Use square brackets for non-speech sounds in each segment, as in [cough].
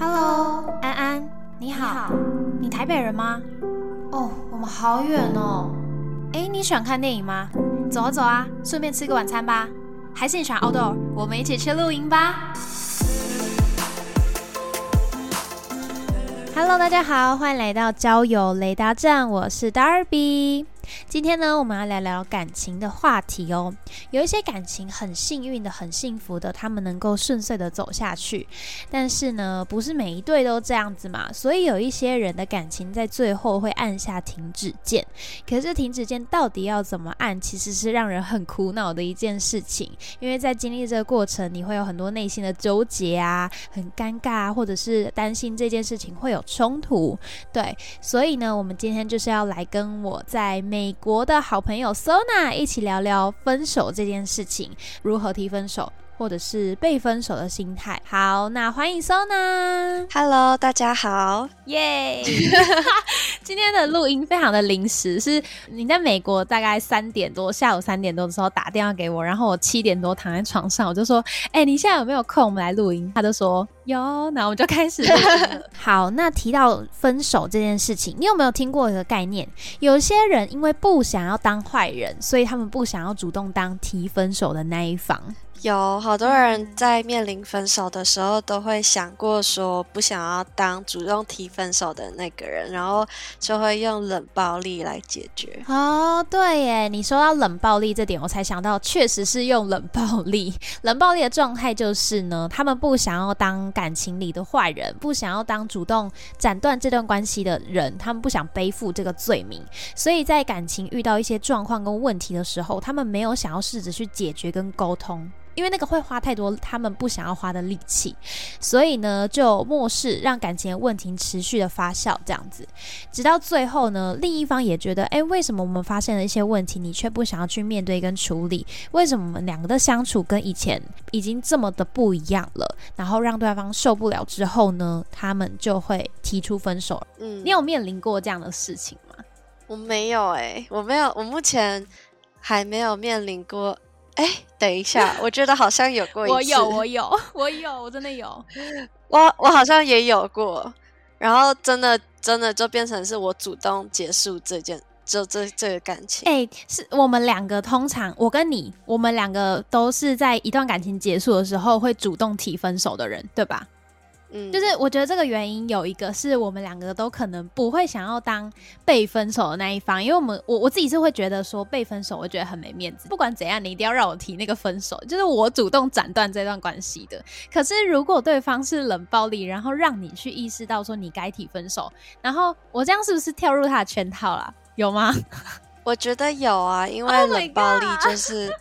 Hello，安安，你好，好。你台北人吗？哦，我们好远哦。哎，你喜欢看电影吗？走啊走啊，顺便吃个晚餐吧。还是你喜欢 outdoor？我们一起去露营吧。Hello，大家好，欢迎来到交友雷达站，我是 Darby。今天呢，我们要来聊感情的话题哦。有一些感情很幸运的、很幸福的，他们能够顺遂的走下去。但是呢，不是每一对都这样子嘛，所以有一些人的感情在最后会按下停止键。可是停止键到底要怎么按，其实是让人很苦恼的一件事情。因为在经历这个过程，你会有很多内心的纠结啊，很尴尬啊，或者是担心这件事情会有冲突。对，所以呢，我们今天就是要来跟我在美国的好朋友 Sona 一起聊聊分手这件事情，如何提分手，或者是被分手的心态。好，那欢迎 Sona，Hello，大家好。耶！[laughs] 今天的录音非常的临时，是你在美国大概三点多，下午三点多的时候打电话给我，然后我七点多躺在床上，我就说：“哎、你现在有没有空？我们来录音。”他就说有，那我们就开始。[laughs] 好，那提到分手这件事情，你有没有听过一个概念？有些人因为不想要当坏人，所以他们不想要主动当提分手的那一方。有好多人在面临分手的时候，都会想过说不想要当主动提分手的那个人，然后就会用冷暴力来解决。哦，对耶，你说到冷暴力这点，我才想到，确实是用冷暴力。冷暴力的状态就是呢，他们不想要当感情里的坏人，不想要当主动斩断这段关系的人，他们不想背负这个罪名，所以在感情遇到一些状况跟问题的时候，他们没有想要试着去解决跟沟通。因为那个会花太多他们不想要花的力气，所以呢就漠视，让感情的问题持续的发酵，这样子，直到最后呢，另一方也觉得，哎，为什么我们发现了一些问题，你却不想要去面对跟处理？为什么我们两个的相处跟以前已经这么的不一样了？然后让对方受不了之后呢，他们就会提出分手。嗯，你有面临过这样的事情吗？我没有哎、我没有，我目前还没有面临过。哎，等一下，我觉得好像有过一次。我有，我有，我有，我真的有。[laughs] 我我好像也有过，然后真的真的就变成是我主动结束这件，就这这个感情。哎、是我们两个通常，我跟你，我们两个都是在一段感情结束的时候会主动提分手的人，对吧？嗯，就是我觉得这个原因有一个是我们两个都可能不会想要当被分手的那一方，因为我们我我自己是会觉得说被分手，我觉得很没面子。不管怎样，你一定要让我提那个分手，就是我主动斩断这段关系的。可是如果对方是冷暴力，然后让你去意识到说你该提分手，然后我这样是不是跳入他的圈套啦？有吗？我觉得有啊，因为 [laughs] Oh 冷暴力就是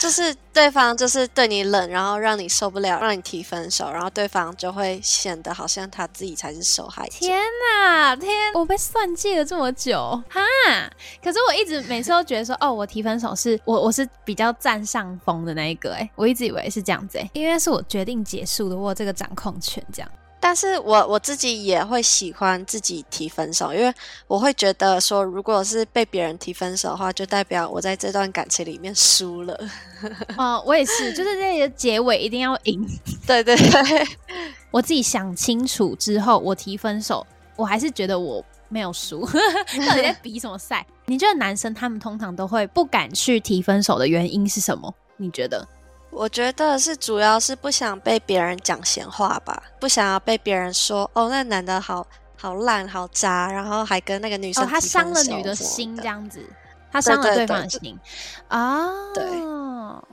就是对方就是对你冷，然后让你受不了，让你提分手，然后对方就会显得好像他自己才是受害者。天哪，天！我被算计了这么久 [laughs] 哈！可是我一直每次都觉得说，哦，我提分手是我我是比较占上风的那一个，哎，我一直以为是这样子，哎，因为是我决定结束的，我有这个掌控权，这样。但是我我自己也会喜欢自己提分手，因为我会觉得说，如果是被别人提分手的话，就代表我在这段感情里面输了。[laughs] 哦，我也是，就是这个结尾一定要赢。对 [laughs] 对对，[laughs] 我自己想清楚之后，我提分手，我还是觉得我没有输，到底在比什么赛？你觉得男生他们通常都会不敢去提分手的原因是什么？你觉得？我觉得是主要是不想被别人讲闲话吧，不想要被别人说哦，那男的好好烂好渣，然后还跟那个女生哦，他伤了女的心，这样子，他伤了对对方的对心啊。对，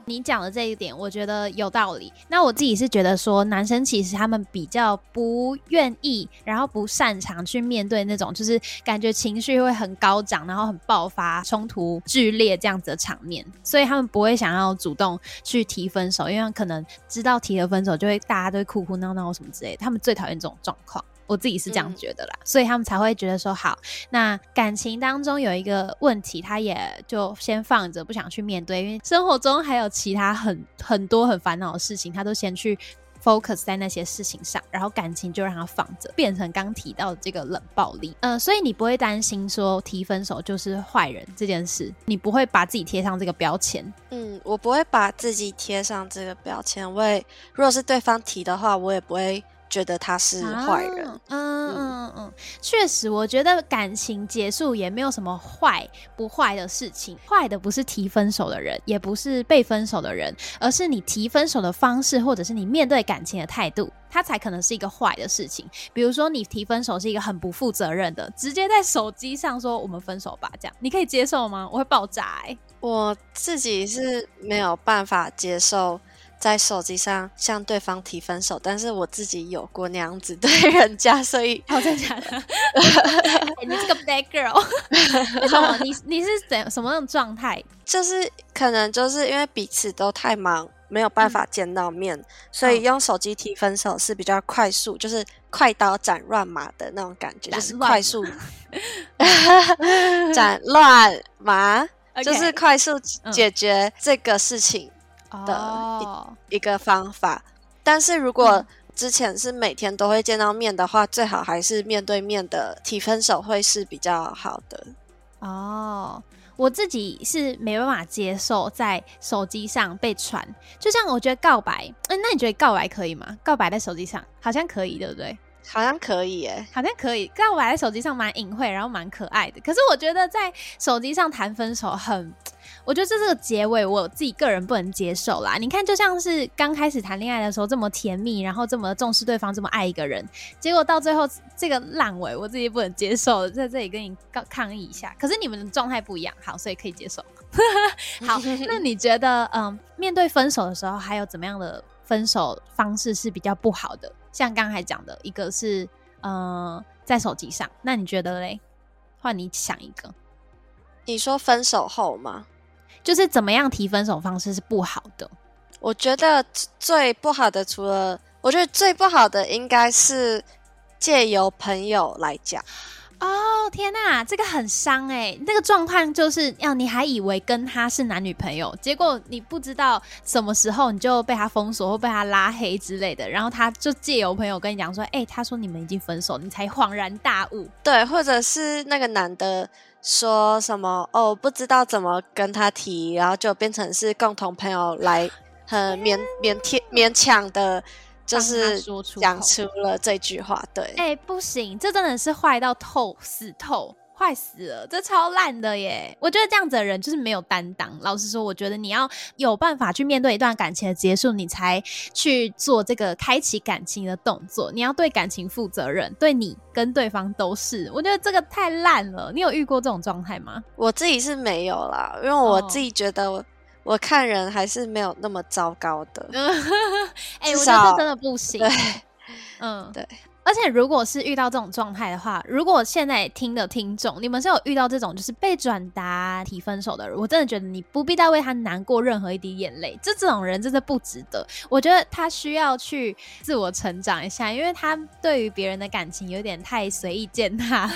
你讲的这一点，我觉得有道理。那我自己是觉得说，男生其实他们比较不愿意，然后不擅长去面对那种就是感觉情绪会很高涨，然后很爆发、冲突剧烈这样子的场面，所以他们不会想要主动去提分手，因为可能知道提了分手就会大家都会哭哭闹闹什么之类的，他们最讨厌这种状况。我自己是这样嗯觉得啦，所以他们才会觉得说好，那感情当中有一个问题，他也就先放着，不想去面对，因为生活中还有其他很很多很烦恼的事情，他都先去 focus 在那些事情上，然后感情就让它放着，变成刚提到的这个冷暴力。嗯、所以你不会担心说提分手就是坏人这件事，你不会把自己贴上这个标签。嗯，我不会把自己贴上这个标签。我也如果是对方提的话，我也不会觉得他是坏人。嗯嗯嗯，确实，我觉得感情结束也没有什么坏不坏的事情。坏的不是提分手的人，也不是被分手的人，而是你提分手的方式，或者是你面对感情的态度，它才可能是一个坏的事情。比如说，你提分手是一个很不负责任的，直接在手机上说我们分手吧，这样你可以接受吗？我会爆炸哎！我自己是没有办法接受。在手机上向对方提分手，但是我自己有过那样子对人家，所以哦，真的假的？[laughs] 你这个 bad girl？[laughs] 你你是怎什么样状态？就是可能就是因为彼此都太忙，没有办法见到面，所以用手机提分手是比较快速，就是快刀斩乱麻的那种感觉，就是快速 [laughs] 斩乱麻，就是快速解决这个事情。的一一个方法，但是如果之前是每天都会见到面的话，最好还是面对面的提分手会是比较好的。哦，我自己是没办法接受在手机上被传，就像我觉得告白，嗯，那你觉得告白可以吗？告白在手机上好像可以，对不对？好像可以耶，好像可以。刚我摆在手机上蛮隐晦，然后蛮可爱的。可是我觉得在手机上谈分手很。我觉得这是个结尾，我自己个人不能接受啦。你看，就像是刚开始谈恋爱的时候这么甜蜜，然后这么重视对方，这么爱一个人，结果到最后这个烂尾，我自己不能接受，在这里跟你抗抗议一下。可是你们的状态不一样，好，所以可以接受。[laughs] 好，[laughs] 那你觉得，嗯，面对分手的时候，还有怎么样的分手方式是比较不好的？像刚才讲的一个是，呃，在手机上，那你觉得嘞？换你想一个，你说分手后吗？就是怎么样提分手方式是不好的？我觉得最不好的，除了我觉得最不好的，应该是借由朋友来讲。哦天哪，这个很伤哎！那个状况就是要你还以为跟他是男女朋友，结果你不知道什么时候你就被他封锁或被他拉黑之类的，然后他就借由朋友跟你讲说：“哎，他说你们已经分手，你才恍然大悟。”对，或者是那个男的。说什么哦？不知道怎么跟他提，然后就变成是共同朋友来很勉勉贴勉强的，就是讲出了这句话。对，哎，不行，这真的是坏到透死透。坏死了，这超烂的耶！我觉得这样子的人就是没有担当。老实说，我觉得你要有办法去面对一段感情的结束，你才去做这个开启感情的动作。你要对感情负责任，对你跟对方都是。我觉得这个太烂了。你有遇过这种状态吗？我自己是没有啦，因为我自己觉得我看人还是没有那么糟糕的。[laughs] 哎，我觉得真的不行。嗯，对。而且，如果是遇到这种状态的话，如果现在听的听众，你们是有遇到这种就是被转达提分手的人，我真的觉得你不必再为他难过任何一滴眼泪，这这种人真的不值得。我觉得他需要去自我成长一下，因为他对于别人的感情有点太随意践踏。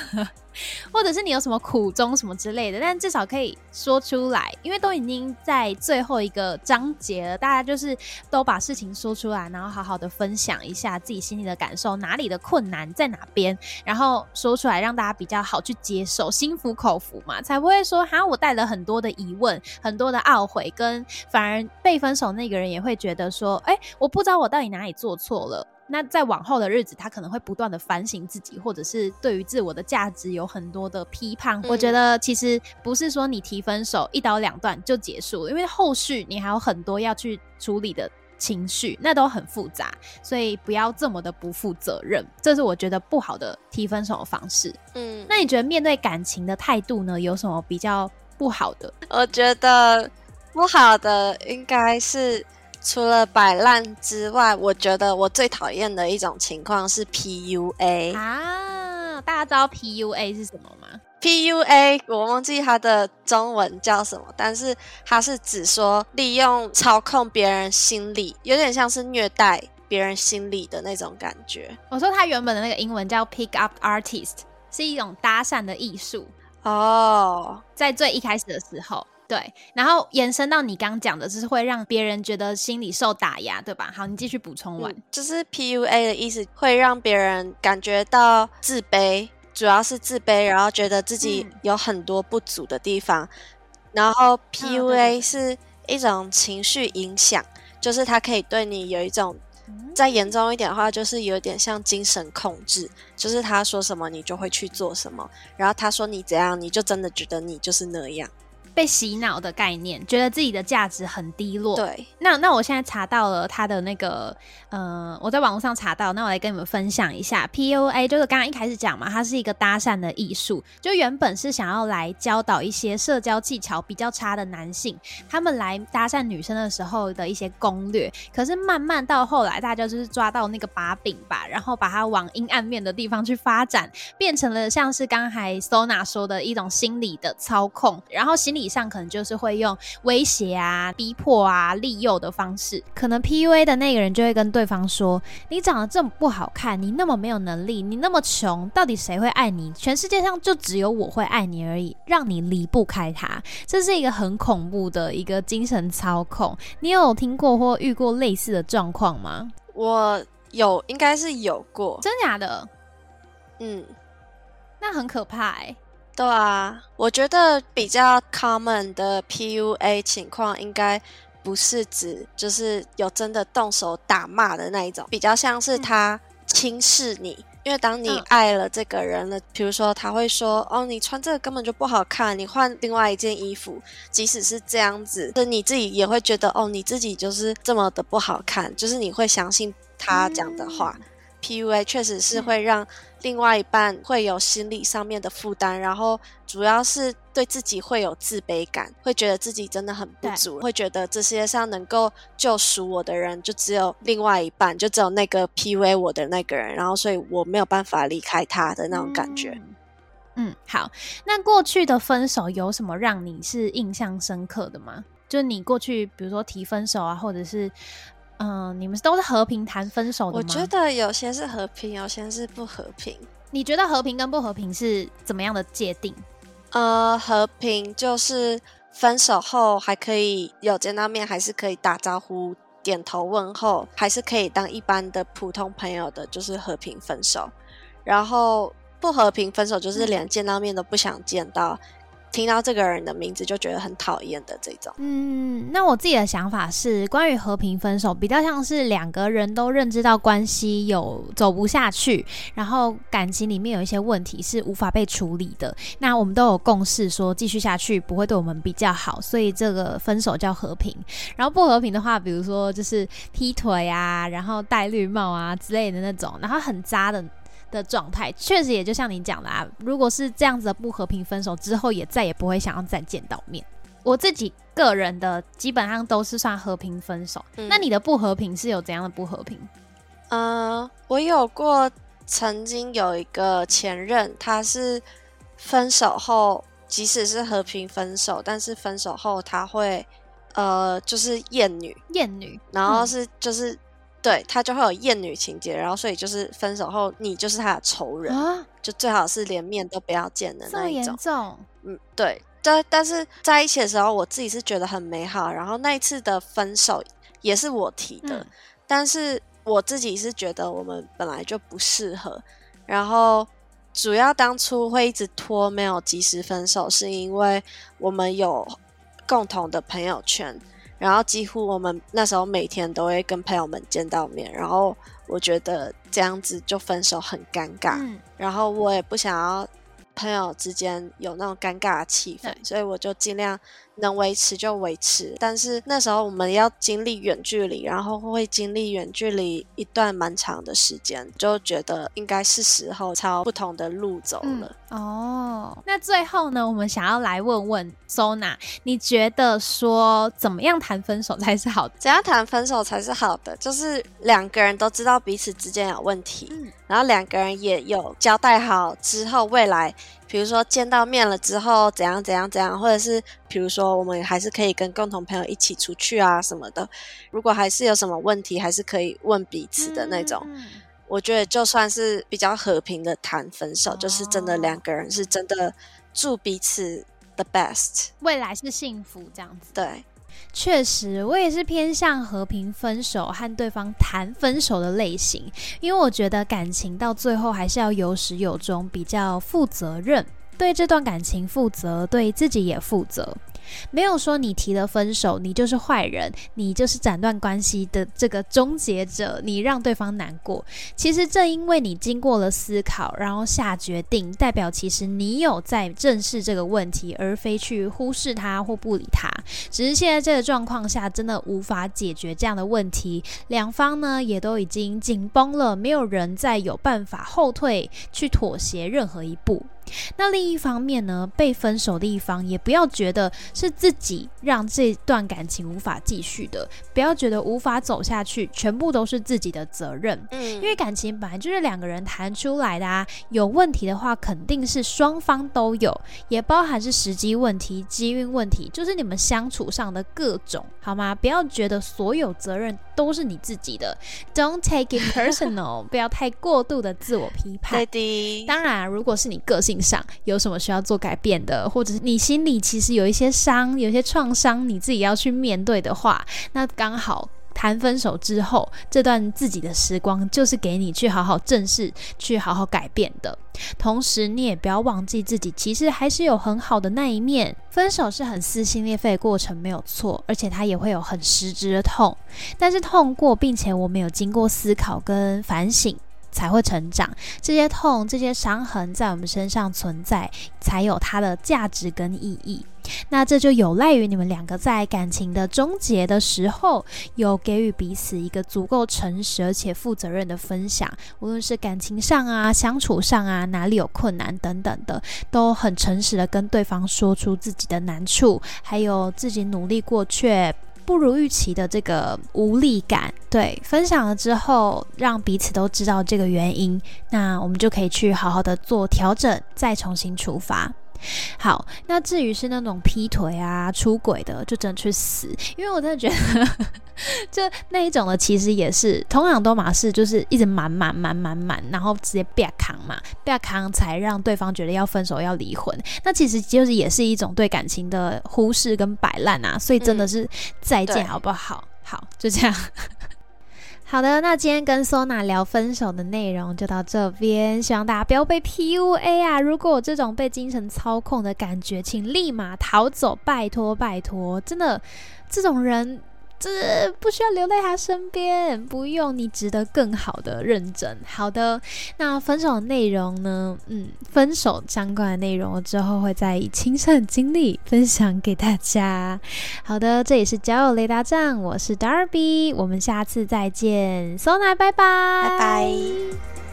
或者是你有什么苦衷什么之类的，但至少可以说出来，因为都已经在最后一个章节了，大家就是都把事情说出来，然后好好的分享一下自己心里的感受，哪里的困难在哪边，然后说出来让大家比较好去接受，心服口服嘛，才不会说哈我带了很多的疑问，很多的懊悔，跟反而被分手那个人也会觉得说，哎，我不知道我到底哪里做错了。那在往后的日子，他可能会不断的反省自己，或者是对于自我的价值有很多的批判。我觉得其实不是说你提分手一刀两断就结束了，因为后续你还有很多要去处理的情绪，那都很复杂，所以不要这么的不负责任，这是我觉得不好的提分手的方式。嗯，那你觉得面对感情的态度呢，有什么比较不好的？我觉得不好的应该是。除了摆烂之外，我觉得我最讨厌的一种情况是 PUA 啊！大家知道 PUA 是什么吗？PUA 我忘记它的中文叫什么，但是它是指说利用操控别人心理，有点像是虐待别人心理的那种感觉。我说它原本的那个英文叫 Pick Up Artist，是一种搭讪的艺术哦，在最一开始的时候。对，然后延伸到你刚讲的，就是会让别人觉得心里受打压，对吧？好，你继续补充完。就是 PUA 的意思，会让别人感觉到自卑，主要是自卑，然后觉得自己有很多不足的地方。然后 PUA 是一种情绪影响，就是它可以对你有一种再严重一点的话，就是有点像精神控制，就是他说什么你就会去做什么，然后他说你怎样，你就真的觉得你就是那样。被洗脑的概念，觉得自己的价值很低落。对，那那我现在查到了他的那个，呃，我在网络上查到，那我来跟你们分享一下。PUA 就是刚刚一开始讲嘛，它是一个搭讪的艺术，就原本是想要来教导一些社交技巧比较差的男性，他们来搭讪女生的时候的一些攻略。可是慢慢到后来，大家就是抓到那个把柄吧，然后把它往阴暗面的地方去发展，变成了像是刚才 Sona 说的一种心理的操控，然后心理。以上可能就是会用威胁啊、逼迫啊、利诱的方式，可能 PUA 的那个人就会跟对方说：“你长得这么不好看，你那么没有能力，你那么穷，到底谁会爱你？全世界上就只有我会爱你而已，让你离不开他。”这是一个很恐怖的一个精神操控。你有听过或遇过类似的状况吗？我有，应该是有过，真假的？嗯，那很可怕哎。对啊，我觉得比较 common 的 PUA 情况应该不是指就是有真的动手打骂的那一种，比较像是他轻视你，因为当你爱了这个人了，比如说他会说哦，你穿这个根本就不好看，你换另外一件衣服，即使是这样子，就你自己也会觉得哦，你自己就是这么的不好看，就是你会相信他讲的话。PUA 确实是会让另外一半会有心理上面的负担，然后主要是对自己会有自卑感，会觉得自己真的很不足，会觉得这世界上能够救赎我的人就只有另外一半，就只有那个 PUA 我的那个人，然后所以我没有办法离开他的那种感觉。嗯，好，那过去的分手有什么让你是印象深刻的吗？就你过去比如说提分手啊，或者是。嗯，你们都是和平谈分手的吗？我觉得有些是和平，有些是不和平。你觉得和平跟不和平是怎么样的界定？呃，和平就是分手后还可以有见到面，还是可以打招呼、点头问候，还是可以当一般的普通朋友的，就是和平分手。然后不和平分手就是连见到面都不想见到。听到这个人的名字就觉得很讨厌的这种。嗯，那我自己的想法是，关于和平分手，比较像是两个人都认知到关系有走不下去，然后感情里面有一些问题是无法被处理的。那我们都有共识说，继续下去不会对我们比较好，所以这个分手叫和平。然后不和平的话，比如说就是劈腿啊，然后戴绿帽啊之类的那种，然后很渣的。的状态确实也就像你讲的啊，如果是这样子的不和平分手之后，也再也不会想要再见到面。我自己个人的基本上都是算和平分手。那你的不和平是有怎样的不和平？呃，我有过曾经有一个前任，他是分手后，即使是和平分手，但是分手后他会呃，就是厌女，厌女，然后是就是。对他就会有厌女情节，然后所以就是分手后你就是他的仇人，就最好是连面都不要见的那一种。嗯，对，但但是在一起的时候，我自己是觉得很美好。然后那一次的分手也是我提的，但是我自己是觉得我们本来就不适合。然后主要当初会一直拖，没有及时分手，是因为我们有共同的朋友圈。然后几乎我们那时候每天都会跟朋友们见到面，然后我觉得这样子就分手很尴尬，然后我也不想要朋友之间有那种尴尬的气氛，所以我就尽量。能维持就维持，但是那时候我们要经历远距离，然后会经历远距离一段蛮长的时间，就觉得应该是时候朝不同的路走了。哦，那最后呢，我们想要来问问 Sona，你觉得说怎么样谈分手才是好的？怎样谈分手才是好的？就是两个人都知道彼此之间有问题，然后两个人也有交代好之后未来。比如说见到面了之后怎样怎样怎样，或者是比如说我们还是可以跟共同朋友一起出去啊什么的。如果还是有什么问题，还是可以问彼此的那种。我觉得就算是比较和平的谈分手，就是真的两个人是真的祝彼此 the best，未来是幸福这样子。对。确实，我也是偏向和平分手和对方谈分手的类型，因为我觉得感情到最后还是要有始有终，比较负责任，对这段感情负责，对自己也负责。没有说你提了分手，你就是坏人，你就是斩断关系的这个终结者，你让对方难过。其实正因为你经过了思考，然后下决定，代表其实你有在正视这个问题，而非去忽视它或不理它。只是现在这个状况下，真的无法解决这样的问题，两方呢也都已经紧绷了，没有人再有办法后退去妥协任何一步。那另一方面呢，被分手的一方也不要觉得是自己让这段感情无法继续的，不要觉得无法走下去，全部都是自己的责任。嗯，因为感情本来就是两个人谈出来的啊，有问题的话肯定是双方都有，也包含是时机问题、机运问题，就是你们相处上的各种，好吗？不要觉得所有责任都是你自己的，Don't take it personal，[laughs] 不要太过度的自我批判。当然，如果是你个性。上有什么需要做改变的，或者是你心里其实有一些伤、有些创伤，你自己要去面对的话，那刚好谈分手之后这段自己的时光，就是给你去好好正视、去好好改变的。同时，你也不要忘记自己其实还是有很好的那一面。分手是很撕心裂肺的过程，没有错，而且它也会有很实质的痛。但是痛过，并且我们有经过思考跟反省。才会成长，这些痛、这些伤痕在我们身上存在，才有它的价值跟意义。那这就有赖于你们两个在感情的终结的时候，有给予彼此一个足够诚实而且负责任的分享。无论是感情上啊、相处上啊，哪里有困难等等的，都很诚实的跟对方说出自己的难处，还有自己努力过却。不如预期的这个无力感，对，分享了之后，让彼此都知道这个原因，那我们就可以去好好的做调整，再重新出发。好，那至于是那种劈腿啊、出轨的，就真的去死！因为我真的觉得，就那一种的，其实也是同样都马是，就是一直满满满满满，然后直接别扛嘛，别扛才让对方觉得要分手、要离婚。那其实就是也是一种对感情的忽视跟摆烂啊！所以真的是再见，好不好？好，就这样。好的，那今天跟 Sona 聊分手的内容就到这边，希望大家不要被 PUA 啊！如果有这种被精神操控的感觉，请立马逃走，拜托拜托，真的，这种人。这不需要留在他身边，不用，你值得更好的认真。好的，那分手的内容呢？嗯，分手相关的内容我之后会再以亲身经历分享给大家。好的，这里是交友雷达站，我是 Darby，我们下次再见，Sona，拜拜，拜拜。